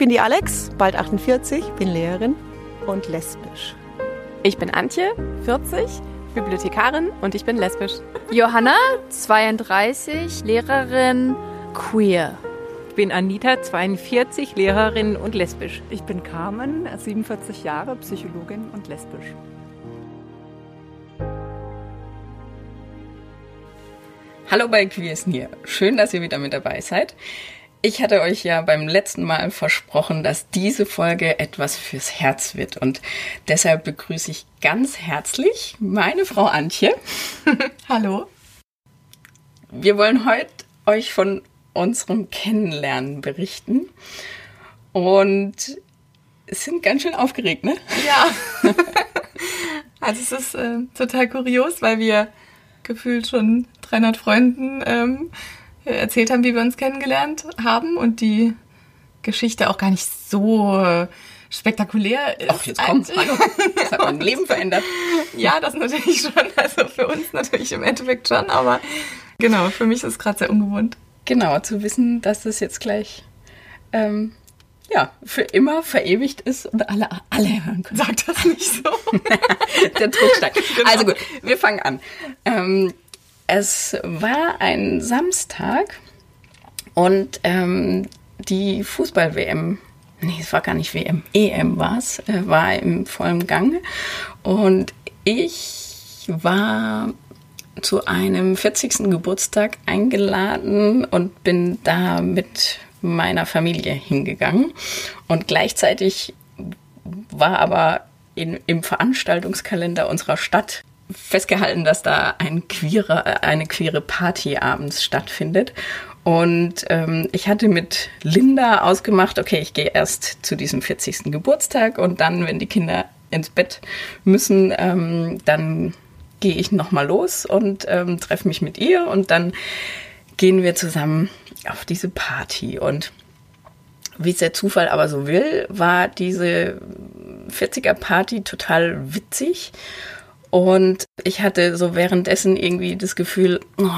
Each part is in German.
bin die Alex, bald 48, bin Lehrerin und lesbisch. Ich bin Antje, 40, Bibliothekarin und ich bin lesbisch. Johanna, 32, Lehrerin, queer. Ich bin Anita, 42, Lehrerin und lesbisch. Ich bin Carmen, 47 Jahre, Psychologin und lesbisch. Hallo bei Queers Near. Schön, dass ihr wieder mit dabei seid. Ich hatte euch ja beim letzten Mal versprochen, dass diese Folge etwas fürs Herz wird und deshalb begrüße ich ganz herzlich meine Frau Antje. Hallo. Wir wollen heute euch von unserem Kennenlernen berichten und sind ganz schön aufgeregt, ne? Ja. also es ist äh, total kurios, weil wir gefühlt schon 300 Freunden ähm, erzählt haben, wie wir uns kennengelernt haben und die Geschichte auch gar nicht so äh, spektakulär ist. Ach, jetzt kommt, hallo, das hat mein Leben verändert. Ja, das natürlich schon, also für uns natürlich im Endeffekt schon, aber genau, für mich ist es gerade sehr ungewohnt. Genau, zu wissen, dass das jetzt gleich ähm, ja, für immer verewigt ist und alle, alle hören können. Sag das nicht so. Der Druckstein. Genau. Also gut, wir fangen an. Ähm, es war ein Samstag und ähm, die Fußball-WM, nee, es war gar nicht WM, EM war es, äh, war im vollen Gange. Und ich war zu einem 40. Geburtstag eingeladen und bin da mit meiner Familie hingegangen. Und gleichzeitig war aber in, im Veranstaltungskalender unserer Stadt festgehalten, dass da ein queere, eine queere Party abends stattfindet. Und ähm, ich hatte mit Linda ausgemacht, okay, ich gehe erst zu diesem 40. Geburtstag und dann, wenn die Kinder ins Bett müssen, ähm, dann gehe ich nochmal los und ähm, treffe mich mit ihr und dann gehen wir zusammen auf diese Party. Und wie es der Zufall aber so will, war diese 40er Party total witzig und ich hatte so währenddessen irgendwie das Gefühl, oh,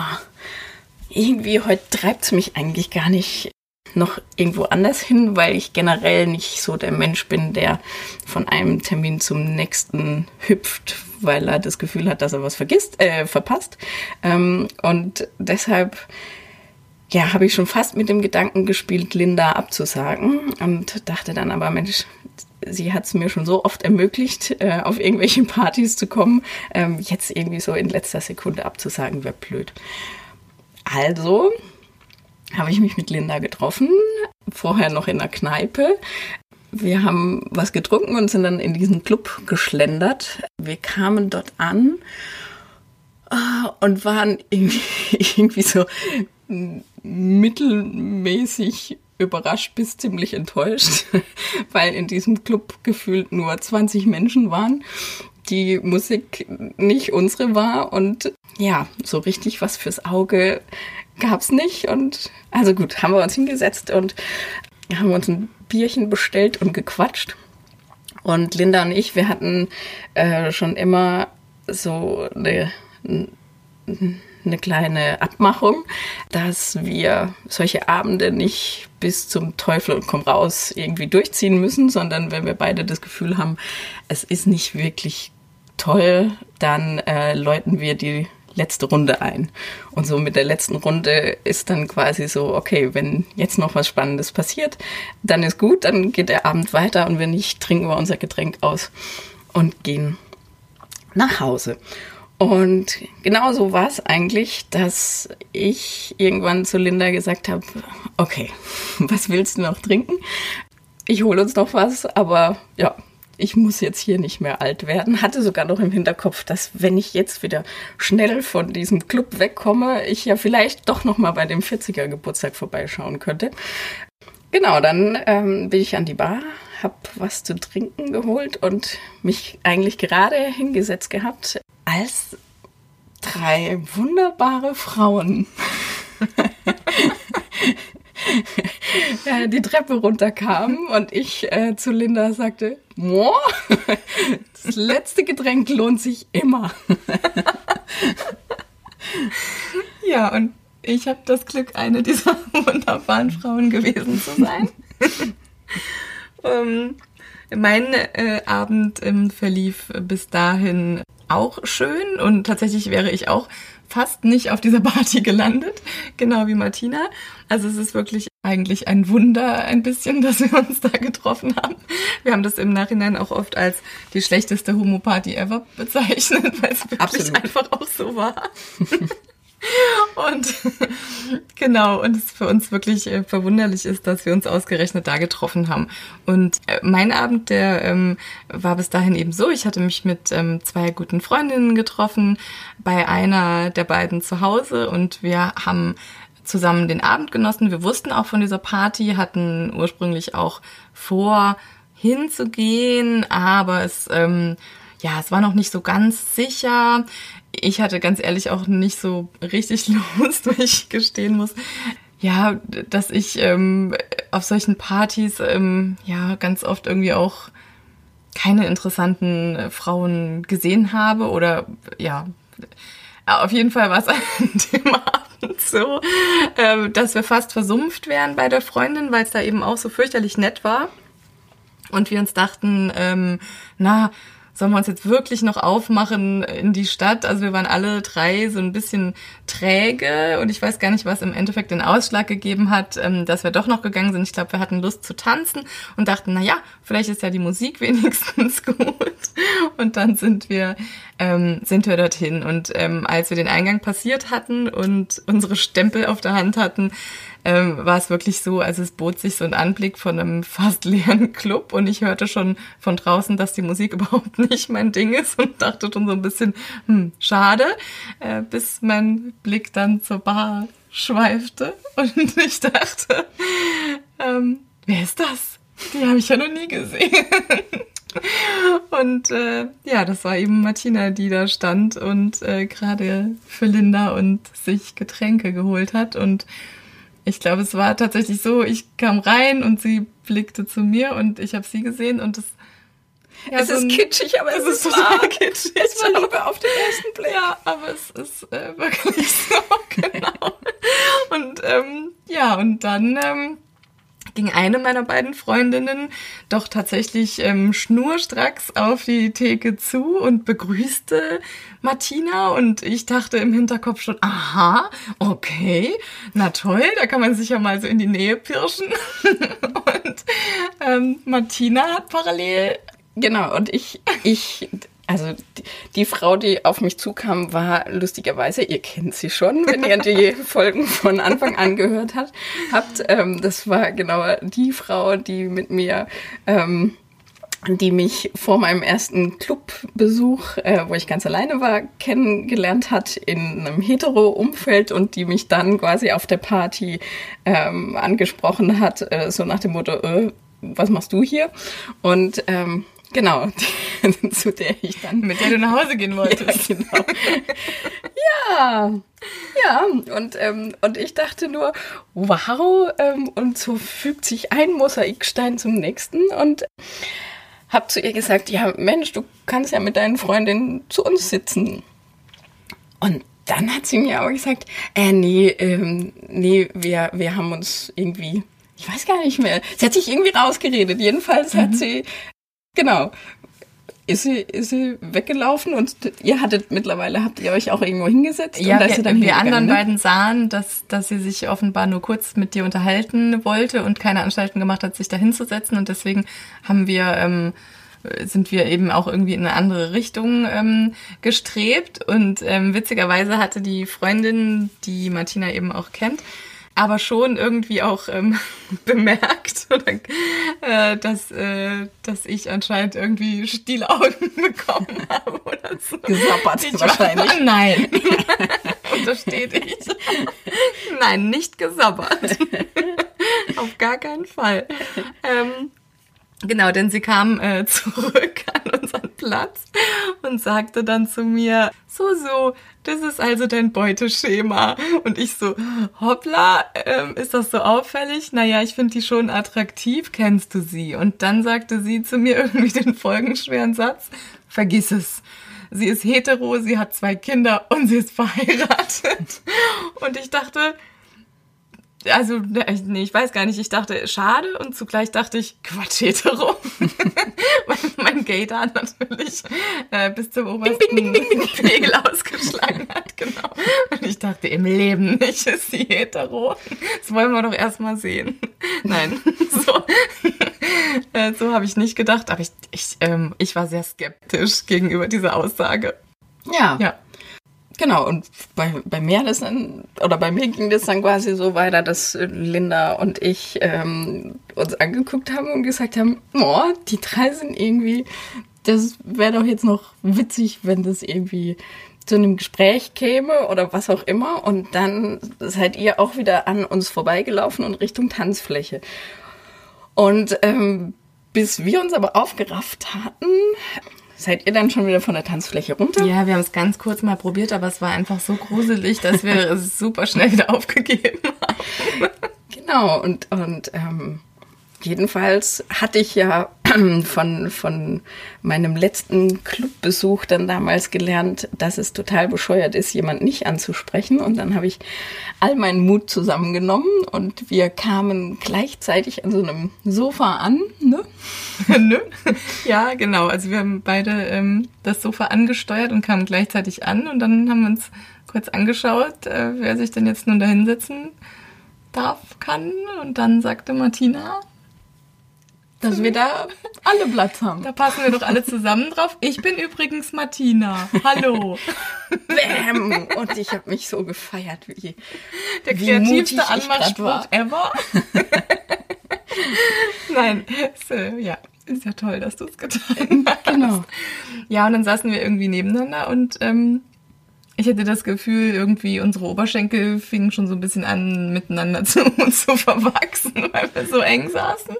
irgendwie heute treibt es mich eigentlich gar nicht noch irgendwo anders hin, weil ich generell nicht so der Mensch bin, der von einem Termin zum nächsten hüpft, weil er das Gefühl hat, dass er was vergisst, äh, verpasst. Ähm, und deshalb ja, habe ich schon fast mit dem Gedanken gespielt, Linda abzusagen und dachte dann aber, Mensch, sie hat es mir schon so oft ermöglicht, äh, auf irgendwelche Partys zu kommen. Ähm, jetzt irgendwie so in letzter Sekunde abzusagen, wäre blöd. Also habe ich mich mit Linda getroffen, vorher noch in der Kneipe. Wir haben was getrunken und sind dann in diesen Club geschlendert. Wir kamen dort an äh, und waren irgendwie, irgendwie so mittelmäßig überrascht bis ziemlich enttäuscht, weil in diesem Club gefühlt nur 20 Menschen waren, die Musik nicht unsere war und ja, so richtig was fürs Auge gab's nicht und also gut, haben wir uns hingesetzt und haben uns ein Bierchen bestellt und gequatscht. Und Linda und ich, wir hatten äh, schon immer so eine eine kleine Abmachung, dass wir solche Abende nicht bis zum Teufel und komm raus irgendwie durchziehen müssen, sondern wenn wir beide das Gefühl haben, es ist nicht wirklich toll, dann äh, läuten wir die letzte Runde ein. Und so mit der letzten Runde ist dann quasi so, okay, wenn jetzt noch was Spannendes passiert, dann ist gut, dann geht der Abend weiter und wenn nicht, trinken wir unser Getränk aus und gehen nach Hause. Und genauso war es eigentlich, dass ich irgendwann zu Linda gesagt habe, okay, was willst du noch trinken? Ich hole uns noch was, aber ja, ich muss jetzt hier nicht mehr alt werden. Hatte sogar noch im Hinterkopf, dass wenn ich jetzt wieder schnell von diesem Club wegkomme, ich ja vielleicht doch noch mal bei dem 40er Geburtstag vorbeischauen könnte. Genau, dann ähm, bin ich an die Bar, habe was zu trinken geholt und mich eigentlich gerade hingesetzt gehabt, als drei wunderbare Frauen die Treppe runterkamen und ich äh, zu Linda sagte, Moa, das letzte Getränk lohnt sich immer. ja, und ich habe das Glück, eine dieser wunderbaren Frauen gewesen zu sein. Ähm, mein äh, Abend ähm, verlief bis dahin auch schön und tatsächlich wäre ich auch fast nicht auf dieser Party gelandet, genau wie Martina. Also es ist wirklich eigentlich ein Wunder ein bisschen, dass wir uns da getroffen haben. Wir haben das im Nachhinein auch oft als die schlechteste Homo-Party ever bezeichnet, weil es wirklich Absolut. einfach auch so war. Und genau, und es für uns wirklich äh, verwunderlich ist, dass wir uns ausgerechnet da getroffen haben. Und äh, mein Abend, der ähm, war bis dahin eben so, ich hatte mich mit ähm, zwei guten Freundinnen getroffen, bei einer der beiden zu Hause und wir haben zusammen den Abend genossen. Wir wussten auch von dieser Party, hatten ursprünglich auch vor, hinzugehen, aber es, ähm, ja, es war noch nicht so ganz sicher. Ich hatte ganz ehrlich auch nicht so richtig Lust, weil ich gestehen muss. Ja, dass ich ähm, auf solchen Partys ähm, ja ganz oft irgendwie auch keine interessanten äh, Frauen gesehen habe oder ja, auf jeden Fall war es an dem Abend so, ähm, dass wir fast versumpft wären bei der Freundin, weil es da eben auch so fürchterlich nett war. Und wir uns dachten, ähm, na, sollen wir uns jetzt wirklich noch aufmachen in die Stadt? Also wir waren alle drei so ein bisschen träge und ich weiß gar nicht, was im Endeffekt den Ausschlag gegeben hat, ähm, dass wir doch noch gegangen sind. Ich glaube, wir hatten Lust zu tanzen und dachten, na ja, vielleicht ist ja die Musik wenigstens gut. Und dann sind wir ähm, sind wir dorthin und ähm, als wir den Eingang passiert hatten und unsere Stempel auf der Hand hatten, ähm, war es wirklich so, also es bot sich so ein Anblick von einem fast leeren Club und ich hörte schon von draußen, dass die Musik überhaupt nicht mein Ding ist und dachte schon so ein bisschen, hm, schade, äh, bis mein Blick dann zur Bar schweifte und ich dachte, ähm, wer ist das? Die habe ich ja noch nie gesehen. Und äh, ja, das war eben Martina, die da stand und äh, gerade für Linda und sich Getränke geholt hat. Und ich glaube, es war tatsächlich so, ich kam rein und sie blickte zu mir und ich habe sie gesehen und es Ja, es so ist kitschig, aber es, ist total wahr. kitschig. Es war Liebe auf den ersten Blick. Ja, aber es ist äh, wirklich so, genau. Und ähm, ja, und dann ähm, ging eine meiner beiden Freundinnen doch tatsächlich ähm, schnurstracks auf die Theke zu und begrüßte Martina und ich dachte im Hinterkopf schon, aha, okay, na toll, da kann man sich ja mal so in die Nähe pirschen. und ähm, Martina hat parallel Genau, und ich, ich, also die, die, Frau, die auf mich zukam, war lustigerweise, ihr kennt sie schon, wenn ihr die Folgen von Anfang an gehört habt. habt ähm, das war genau die Frau, die mit mir, ähm, die mich vor meinem ersten Clubbesuch, äh, wo ich ganz alleine war, kennengelernt hat in einem hetero-Umfeld und die mich dann quasi auf der Party ähm, angesprochen hat, äh, so nach dem Motto, äh, was machst du hier? Und ähm, Genau, zu der ich dann. Mit der du nach Hause gehen wolltest. Ja, genau. ja, ja. Und, ähm, und ich dachte nur, wow, ähm, und so fügt sich ein Mosaikstein zum nächsten und hab zu ihr gesagt, ja, Mensch, du kannst ja mit deinen Freundinnen zu uns sitzen. Und dann hat sie mir auch gesagt, äh, nee, ähm, nee, wir, wir haben uns irgendwie, ich weiß gar nicht mehr, sie hat sich irgendwie rausgeredet. Jedenfalls mhm. hat sie Genau. Ist sie, ist sie weggelaufen und ihr hattet mittlerweile, habt ihr euch auch irgendwo hingesetzt? Ja, wir, dann wir anderen ne? beiden sahen, dass, dass sie sich offenbar nur kurz mit dir unterhalten wollte und keine Anstalten gemacht hat, sich da hinzusetzen und deswegen haben wir, ähm, sind wir eben auch irgendwie in eine andere Richtung ähm, gestrebt und ähm, witzigerweise hatte die Freundin, die Martina eben auch kennt, aber schon irgendwie auch ähm, bemerkt, oder, äh, dass, äh, dass ich anscheinend irgendwie Stielaugen bekommen habe oder so. Gesappert ich wahrscheinlich. War, nein. Untersteht ich. Nein, nicht gesabbert. Auf gar keinen Fall. Ähm, Genau, denn sie kam äh, zurück an unseren Platz und sagte dann zu mir, so, so, das ist also dein Beuteschema. Und ich so, hoppla, ähm, ist das so auffällig? Naja, ich finde die schon attraktiv, kennst du sie? Und dann sagte sie zu mir irgendwie den folgenschweren Satz, vergiss es. Sie ist hetero, sie hat zwei Kinder und sie ist verheiratet. Und ich dachte, also, nee, ich weiß gar nicht. Ich dachte, schade und zugleich dachte ich, Quatsch, hetero. Weil mein Gator natürlich äh, bis zum obersten bing, bing, bing, Pegel ausgeschlagen hat, genau. Und ich dachte, im Leben nicht ist sie hetero. Das wollen wir doch erstmal sehen. Nein, so, äh, so habe ich nicht gedacht, aber ich, ich, ähm, ich war sehr skeptisch gegenüber dieser Aussage. Ja. Ja. Genau, und bei, bei mir das dann, oder bei mir ging das dann quasi so weiter, dass Linda und ich ähm, uns angeguckt haben und gesagt haben, oh, die drei sind irgendwie, das wäre doch jetzt noch witzig, wenn das irgendwie zu einem Gespräch käme oder was auch immer. Und dann seid ihr auch wieder an uns vorbeigelaufen und Richtung Tanzfläche. Und ähm, bis wir uns aber aufgerafft hatten, Seid ihr dann schon wieder von der Tanzfläche runter? Ja, wir haben es ganz kurz mal probiert, aber es war einfach so gruselig, dass wir es super schnell wieder aufgegeben haben. Genau, und, und ähm, jedenfalls hatte ich ja von, von meinem letzten Clubbesuch dann damals gelernt, dass es total bescheuert ist, jemand nicht anzusprechen. Und dann habe ich all meinen Mut zusammengenommen und wir kamen gleichzeitig an so einem Sofa an. Ne? ne? Ja, genau. Also wir haben beide ähm, das Sofa angesteuert und kamen gleichzeitig an und dann haben wir uns kurz angeschaut, äh, wer sich denn jetzt nun da hinsetzen darf, kann. Und dann sagte Martina, dass wir da alle Platz haben. Da passen wir doch alle zusammen drauf. Ich bin übrigens Martina. Hallo. Bäm. Und ich habe mich so gefeiert, wie der kreativste Anmachspruch ever. Nein, so, ja, ist ja toll, dass du es getan hast. Genau. Ja, und dann saßen wir irgendwie nebeneinander und ähm, ich hatte das Gefühl, irgendwie unsere Oberschenkel fingen schon so ein bisschen an, miteinander zu, zu verwachsen, weil wir so eng saßen.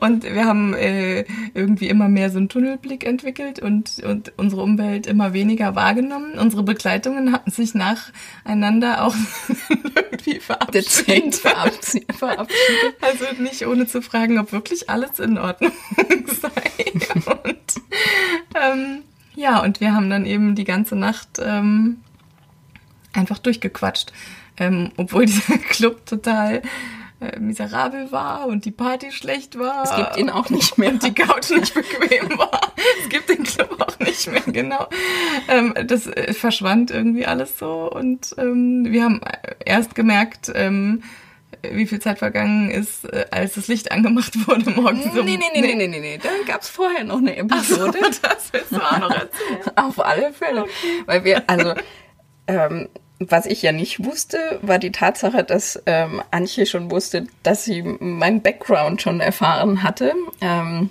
Und wir haben äh, irgendwie immer mehr so einen Tunnelblick entwickelt und, und unsere Umwelt immer weniger wahrgenommen. Unsere Begleitungen hatten sich nacheinander auch irgendwie verabschiedet. verabschiedet. Also nicht ohne zu fragen, ob wirklich alles in Ordnung sei. Und ähm, ja, und wir haben dann eben die ganze Nacht ähm, einfach durchgequatscht. Ähm, obwohl dieser Club total äh, miserabel war und die Party schlecht war. Es gibt ihn auch nicht mehr. Und die Couch nicht bequem war. Es gibt den Club auch nicht mehr, genau. Ähm, das äh, verschwand irgendwie alles so. Und ähm, wir haben erst gemerkt, ähm, wie viel Zeit vergangen ist, äh, als das Licht angemacht wurde morgens. Um nee, nee, nee, nee, nee, nee, nee. Da gab es vorher noch eine Episode. Ach so, das willst du auch noch erzählen. Auf alle Fälle. Okay. Weil wir, also, ähm, was ich ja nicht wusste, war die Tatsache, dass ähm, Antje schon wusste, dass sie meinen Background schon erfahren hatte. Ähm,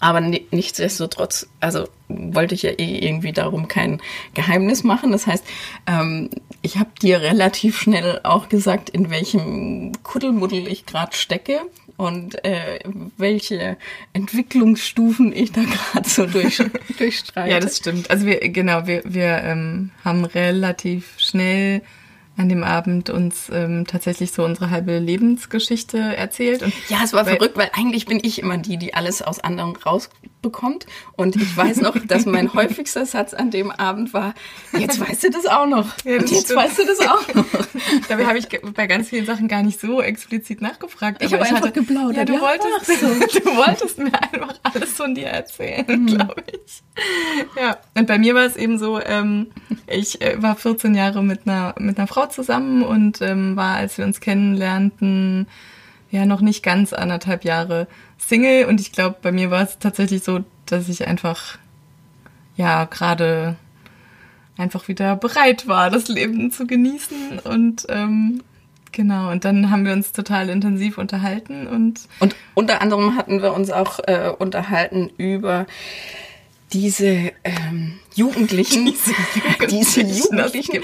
aber nichtsdestotrotz, also wollte ich ja eh irgendwie darum kein Geheimnis machen. Das heißt, ähm, ich habe dir relativ schnell auch gesagt, in welchem Kuddelmuddel ich gerade stecke und äh, welche Entwicklungsstufen ich da gerade so durch, durchstreite. Ja, das stimmt. Also wir, genau, wir, wir ähm, haben relativ schnell an dem Abend uns ähm, tatsächlich so unsere halbe Lebensgeschichte erzählt. Und ja, es war weil, verrückt, weil eigentlich bin ich immer die, die alles aus anderen rausbekommt. Und ich weiß noch, dass mein häufigster Satz an dem Abend war, jetzt weißt du das auch noch. Ja, das und jetzt stimmt. weißt du das auch noch. Dabei habe ich bei ganz vielen Sachen gar nicht so explizit nachgefragt. Ich habe einfach hatte, geplaudert. Ja, du, ja, wolltest, so. du wolltest mir einfach alles von dir erzählen, mhm. glaube ich. Ja, und bei mir war es eben so, ähm, ich äh, war 14 Jahre mit einer, mit einer Frau zusammen und ähm, war, als wir uns kennenlernten, ja noch nicht ganz anderthalb Jahre Single. Und ich glaube, bei mir war es tatsächlich so, dass ich einfach ja gerade einfach wieder bereit war, das Leben zu genießen und ähm, Genau, und dann haben wir uns total intensiv unterhalten und. Und unter anderem hatten wir uns auch äh, unterhalten über diese ähm, Jugendlichen, diese Jugendlichen, diese Jugendlichen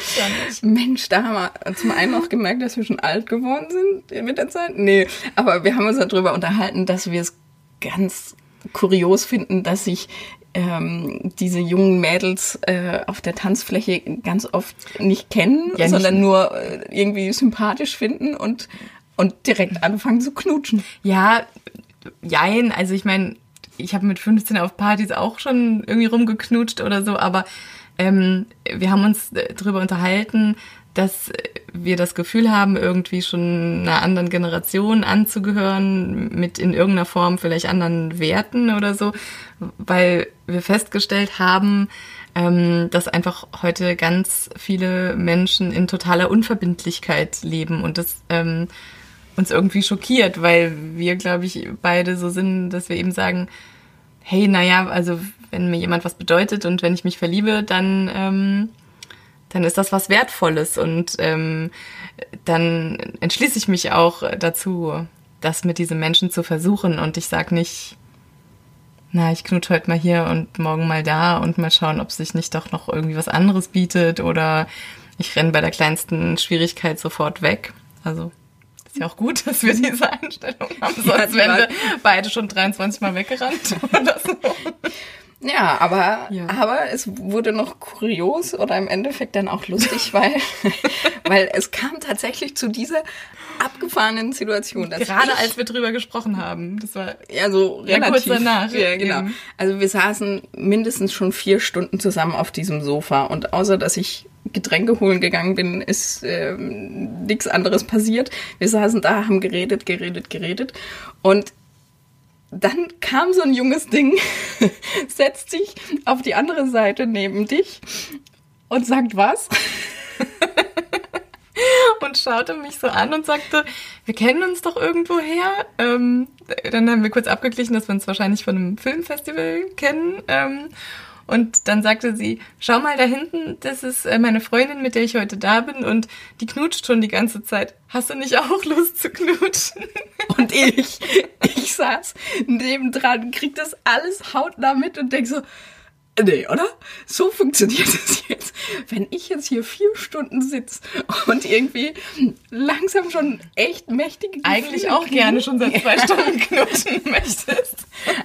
Mensch, da haben wir zum einen auch gemerkt, dass wir schon alt geworden sind mit der Zeit. Nee, aber wir haben uns darüber unterhalten, dass wir es ganz kurios finden, dass sich ähm, diese jungen Mädels äh, auf der Tanzfläche ganz oft nicht kennen, ja, sondern nicht. nur äh, irgendwie sympathisch finden und und direkt anfangen zu knutschen. Ja, jein, also ich meine, ich habe mit 15 auf Partys auch schon irgendwie rumgeknutscht oder so, aber ähm, wir haben uns äh, darüber unterhalten, dass wir das Gefühl haben, irgendwie schon einer anderen Generation anzugehören, mit in irgendeiner Form vielleicht anderen Werten oder so, weil wir festgestellt haben, ähm, dass einfach heute ganz viele Menschen in totaler Unverbindlichkeit leben und das ähm, uns irgendwie schockiert, weil wir, glaube ich, beide so sind, dass wir eben sagen, hey, naja, also wenn mir jemand was bedeutet und wenn ich mich verliebe, dann ähm, dann ist das was Wertvolles und ähm, dann entschließe ich mich auch dazu, das mit diesem Menschen zu versuchen und ich sag nicht, na, ich knut heute mal hier und morgen mal da und mal schauen, ob sich nicht doch noch irgendwie was anderes bietet oder ich renne bei der kleinsten Schwierigkeit sofort weg. Also ist ja auch gut, dass wir diese Einstellung haben, sonst wären wir beide schon 23 Mal weggerannt oder so. Ja, aber, Ja. aber es wurde noch kurios oder im Endeffekt dann auch lustig, weil, weil es kam tatsächlich zu dieser abgefahrenen Situation. Gerade ich, als wir drüber gesprochen haben. Das war ja, so Ja, relativ. kurz danach, Ja, genau. eben. Also wir saßen mindestens schon vier Stunden zusammen auf diesem Sofa und außer dass ich Getränke holen gegangen bin, ist ähm, nichts anderes passiert. Wir saßen da, haben geredet, geredet, geredet und dann kam so ein junges Ding, setzt sich auf die andere Seite neben dich und sagt was? und schaute mich so an und sagte, wir kennen uns doch irgendwo her. Ähm, dann haben wir kurz abgeglichen, dass wir uns wahrscheinlich von einem Filmfestival kennen. Ähm, und dann sagte sie, schau mal da hinten, das ist äh, meine Freundin, mit der ich heute da bin und die knutscht schon die ganze Zeit. Hast du nicht auch Lust zu knutschen? Und ich, ich saß nebendran, krieg das alles hautnah mit und denk so, nee, oder? So funktioniert es jetzt. Wenn ich jetzt hier vier Stunden sitze und irgendwie langsam schon echt mächtige Eigentlich auch kriege, gerne schon seit zwei Stunden knutschen möchtest.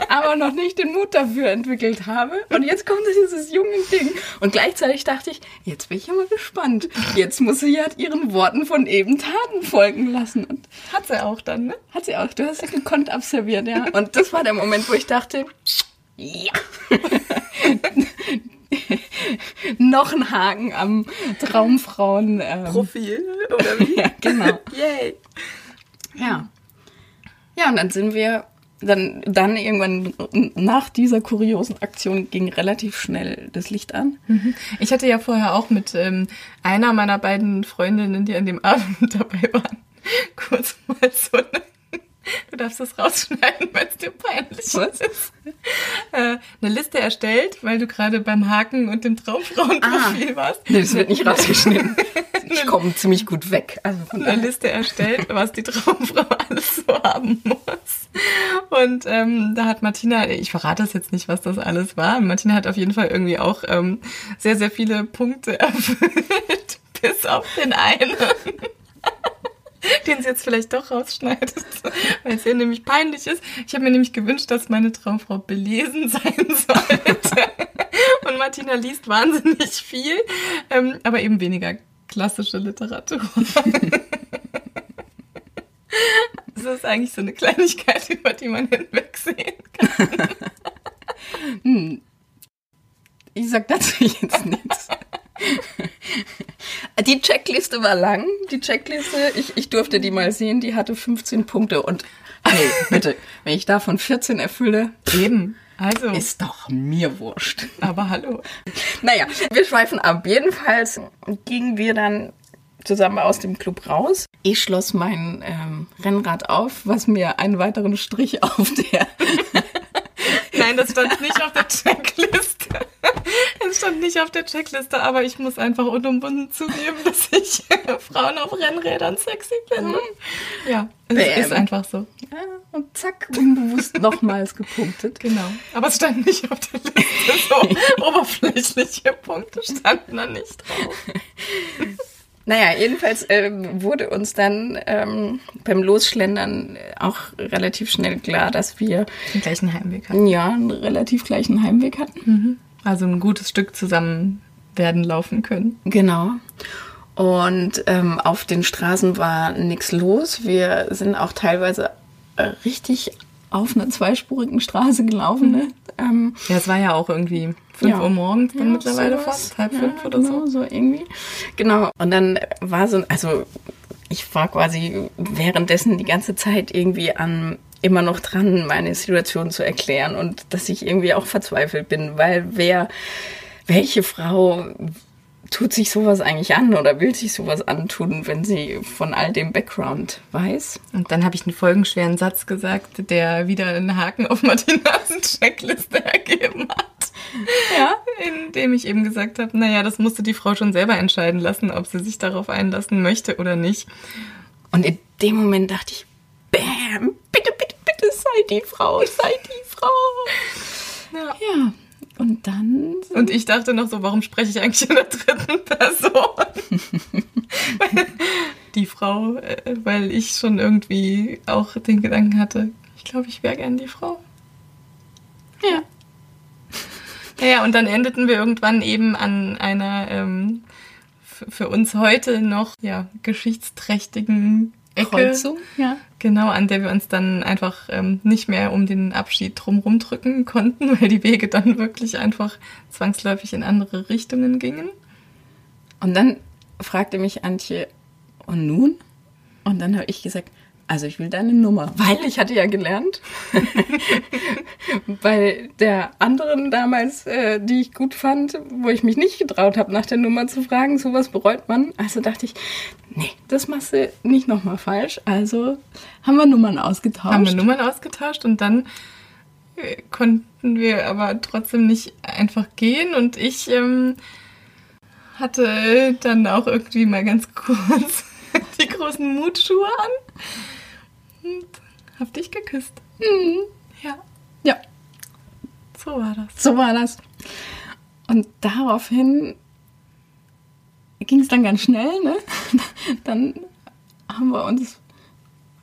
aber noch nicht den Mut dafür entwickelt habe. Und jetzt kommt dieses junge Ding. Und gleichzeitig dachte ich, jetzt bin ich ja mal gespannt. Jetzt muss sie ja ihren Worten von eben Taten folgen lassen. Und Hat sie auch dann, ne? hat sie auch, du hast sie gekonnt observiert, ja. Und das war der Moment, wo ich dachte, ja. Noch ein Haken am Traumfrauen. Ähm, Profil, oder wie? ja, genau. Yay. Ja. Ja, und dann sind wir, dann, dann irgendwann nach dieser kuriosen Aktion ging relativ schnell das Licht an. Ich hatte ja vorher auch mit ähm, einer meiner beiden Freundinnen, die an dem Abend dabei waren, kurz mal so eine, du darfst das rausschneiden, weil es dir peinlich Was? ist, äh, eine Liste erstellt, weil du gerade beim Haken und dem Traumfrauenprofil warst. Nee, das wird nicht rausgeschnitten. Ich komme ziemlich gut weg. Also eine. Liste erstellt, was die Traumfrau alles so haben muss. Und ähm, da hat Martina, ich verrate das jetzt nicht, was das alles war. Martina hat auf jeden Fall irgendwie auch ähm, sehr, sehr viele Punkte erfüllt, bis auf den einen. Den sie jetzt vielleicht doch rausschneidet, weil es ihr nämlich peinlich ist. Ich habe mir nämlich gewünscht, dass meine Traumfrau belesen sein sollte. Und Martina liest wahnsinnig viel, ähm, aber eben weniger klassische Literatur. Das ist eigentlich so eine Kleinigkeit, über die man hinwegsehen kann. Ich sag dazu jetzt nichts. Die Checkliste war lang. Die Checkliste, ich, ich durfte die mal sehen, die hatte 15 Punkte. Und hey, bitte, wenn ich davon 14 erfülle, Eben. Also, ist doch mir wurscht. aber hallo. Naja, wir schweifen ab. Jedenfalls gingen wir dann zusammen aus dem Club raus. Ich schloss mein ähm, Rennrad auf, was mir einen weiteren Strich auf der Nein, das stand nicht auf der Checkliste. Stand nicht auf der Checkliste, aber ich muss einfach unumwunden zugeben, dass ich Frauen auf Rennrädern sexy finde. Ja, es Bäm. ist einfach so. Ja, und zack, unbewusst nochmals gepunktet. Genau. Aber es stand nicht auf der Liste. So oberflächliche Punkte standen da nicht drauf. Naja, jedenfalls ähm, wurde uns dann ähm, beim Losschlendern auch relativ schnell klar, dass wir Den gleichen Heimweg hatten. ja einen relativ gleichen Heimweg hatten. Also ein gutes Stück zusammen werden laufen können. Genau. Und ähm, auf den Straßen war nichts los. Wir sind auch teilweise äh, richtig auf einer zweispurigen Straße gelaufen. Ne? Ähm, Ja, es war ja auch irgendwie 5 Ja. Uhr morgens dann Ja, mittlerweile sowas. fast, halb ja, fünf oder genau, so. so irgendwie. Genau. Und dann war so, also ich war quasi währenddessen die ganze Zeit irgendwie an immer noch dran, meine Situation zu erklären und dass ich irgendwie auch verzweifelt bin, weil wer, welche Frau tut sich sowas eigentlich an oder will sich sowas antun, wenn sie von all dem Background weiß? Und dann habe ich einen folgenschweren Satz gesagt, der wieder einen Haken auf Martinas Checkliste ergeben hat. Ja. Indem ich eben gesagt habe, naja, das musste die Frau schon selber entscheiden lassen, ob sie sich darauf einlassen möchte oder nicht. Und in dem Moment dachte ich, bam, sei die Frau, sei die Frau. Ja. Ja, und dann Und ich dachte noch so, warum spreche ich eigentlich in der dritten Person? die Frau, äh, weil ich schon irgendwie auch den Gedanken hatte, ich glaube, ich wäre gern die Frau. Ja. Naja, und dann endeten wir irgendwann eben an einer ähm, für uns heute noch ja, geschichtsträchtigen Ecke. Kreuzung, ja. Genau, an der wir uns dann einfach ähm, nicht mehr um den Abschied drumherum drücken konnten, weil die Wege dann wirklich einfach zwangsläufig in andere Richtungen gingen. Und dann fragte mich Antje, und nun? Und dann habe ich gesagt, also ich will deine Nummer, weil ich hatte ja gelernt, bei der anderen damals, äh, die ich gut fand, wo ich mich nicht getraut habe, nach der Nummer zu fragen, sowas bereut man. Also dachte ich, nee, das machst du nicht nochmal falsch. Also haben wir Nummern ausgetauscht. Haben wir Nummern ausgetauscht und dann äh, konnten wir aber trotzdem nicht einfach gehen und ich ähm, hatte dann auch irgendwie mal ganz kurz die großen Mutschuhe an hab dich geküsst. Ja, ja, so war das. So war das. Und daraufhin ging es dann ganz schnell, ne? Dann haben wir uns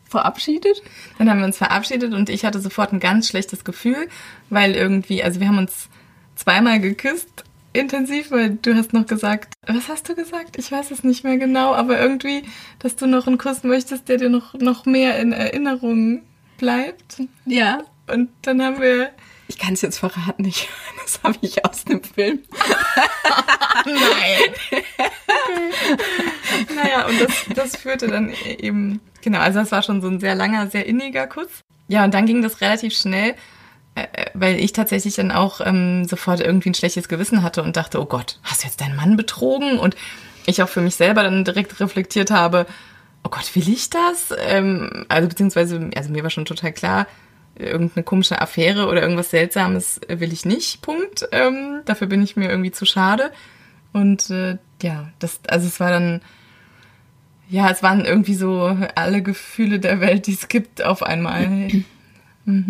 verabschiedet. Dann haben wir uns verabschiedet und ich hatte sofort ein ganz schlechtes Gefühl, weil irgendwie, also wir haben uns zweimal geküsst, intensiv, weil du hast noch gesagt, was hast du gesagt? Ich weiß es nicht mehr genau, aber irgendwie, dass du noch einen Kuss möchtest, der dir noch, noch mehr in Erinnerung bleibt. Ja. Und dann haben wir, Ich kann es jetzt verraten, ich, das habe ich aus dem Film. nein. naja, und das, das führte dann eben, genau, also das war schon so ein sehr langer, sehr inniger Kuss. Ja, und dann ging das relativ schnell, weil ich tatsächlich dann auch ähm, sofort irgendwie ein schlechtes Gewissen hatte und dachte, oh Gott, hast du jetzt deinen Mann betrogen? Und ich auch für mich selber dann direkt reflektiert habe, oh Gott, will ich das? Ähm, also beziehungsweise, also mir war schon total klar, irgendeine komische Affäre oder irgendwas Seltsames will ich nicht, Punkt. Ähm, dafür bin ich mir irgendwie zu schade. Und äh, ja, das, also es war dann, ja, es waren irgendwie so alle Gefühle der Welt, die es gibt, auf einmal.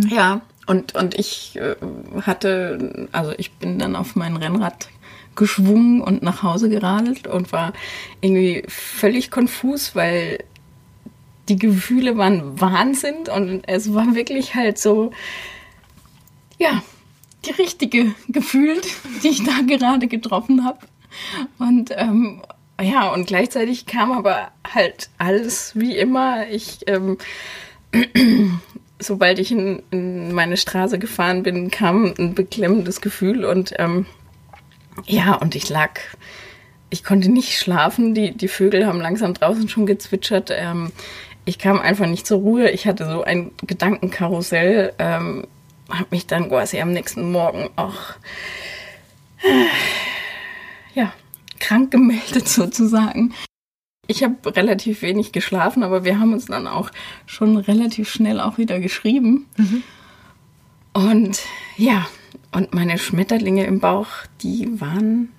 Ja. Und, und ich äh, hatte, also ich bin dann auf mein Rennrad geschwungen und nach Hause geradelt und war irgendwie völlig konfus, weil die Gefühle waren Wahnsinn und es war wirklich halt so, ja, die richtige gefühlt, die ich da gerade getroffen habe. Und ähm, ja, und gleichzeitig kam aber halt alles wie immer. Ich, ähm, sobald ich in, in meine Straße gefahren bin, kam ein beklemmendes Gefühl und ähm, ja, und ich lag, ich konnte nicht schlafen. Die, die Vögel haben langsam draußen schon gezwitschert. Ähm, ich kam einfach nicht zur Ruhe. Ich hatte so ein Gedankenkarussell. Ähm, habe mich dann quasi am nächsten Morgen auch äh, ja, krank gemeldet sozusagen. Ich habe relativ wenig geschlafen, aber wir haben uns dann auch schon relativ schnell auch wieder geschrieben. Und ja, und meine Schmetterlinge im Bauch, die waren,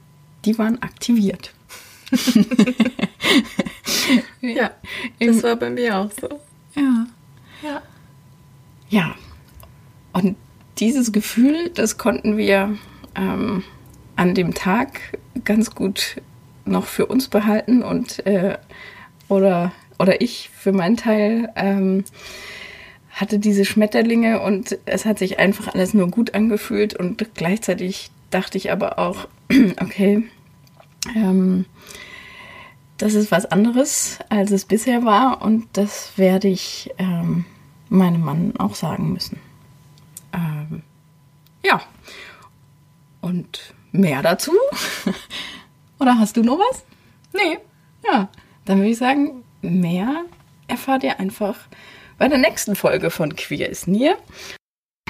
die waren aktiviert. Ja, das war bei mir auch so. Ja. Ja. Ja. Und dieses Gefühl, das konnten wir ähm, an dem Tag ganz gut noch für uns behalten und äh, oder, oder ich für meinen Teil ähm, hatte diese Schmetterlinge und es hat sich einfach alles nur gut angefühlt und gleichzeitig dachte ich aber auch, okay, ähm, das ist was anderes, als es bisher war und das werde ich ähm, meinem Mann auch sagen müssen. Ähm, ja, und mehr dazu Oder hast du noch was? Nee. Ja, dann würde ich sagen, mehr erfahrt ihr einfach bei der nächsten Folge von Queer is Near.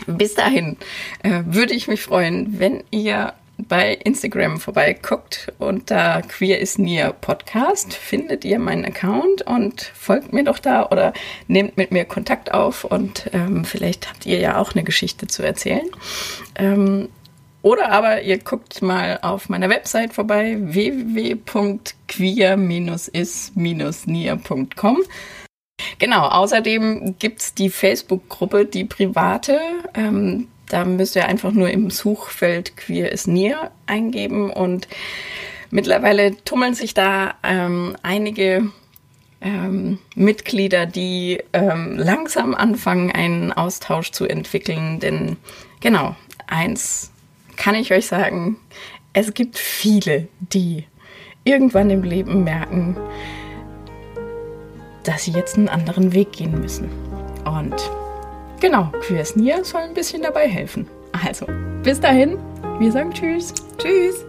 Bis dahin äh, würde ich mich freuen, wenn ihr bei Instagram vorbeiguckt. Unter Queer is Near Podcast findet ihr meinen Account und folgt mir doch da oder nehmt mit mir Kontakt auf und ähm, vielleicht habt ihr ja auch eine Geschichte zu erzählen. Ähm, oder aber ihr guckt mal auf meiner Website vorbei www.queer-is-nier.com. Genau, außerdem gibt's die Facebook-Gruppe, die private. Ähm, da müsst ihr einfach nur im Suchfeld Queer is Near eingeben und mittlerweile tummeln sich da ähm, einige ähm, Mitglieder, die ähm, langsam anfangen, einen Austausch zu entwickeln. Denn genau, eins kann ich euch sagen, es gibt viele, die irgendwann im Leben merken, dass sie jetzt einen anderen Weg gehen müssen. Und genau, Queers Nia soll ein bisschen dabei helfen. Also, bis dahin, wir sagen Tschüss. Tschüss.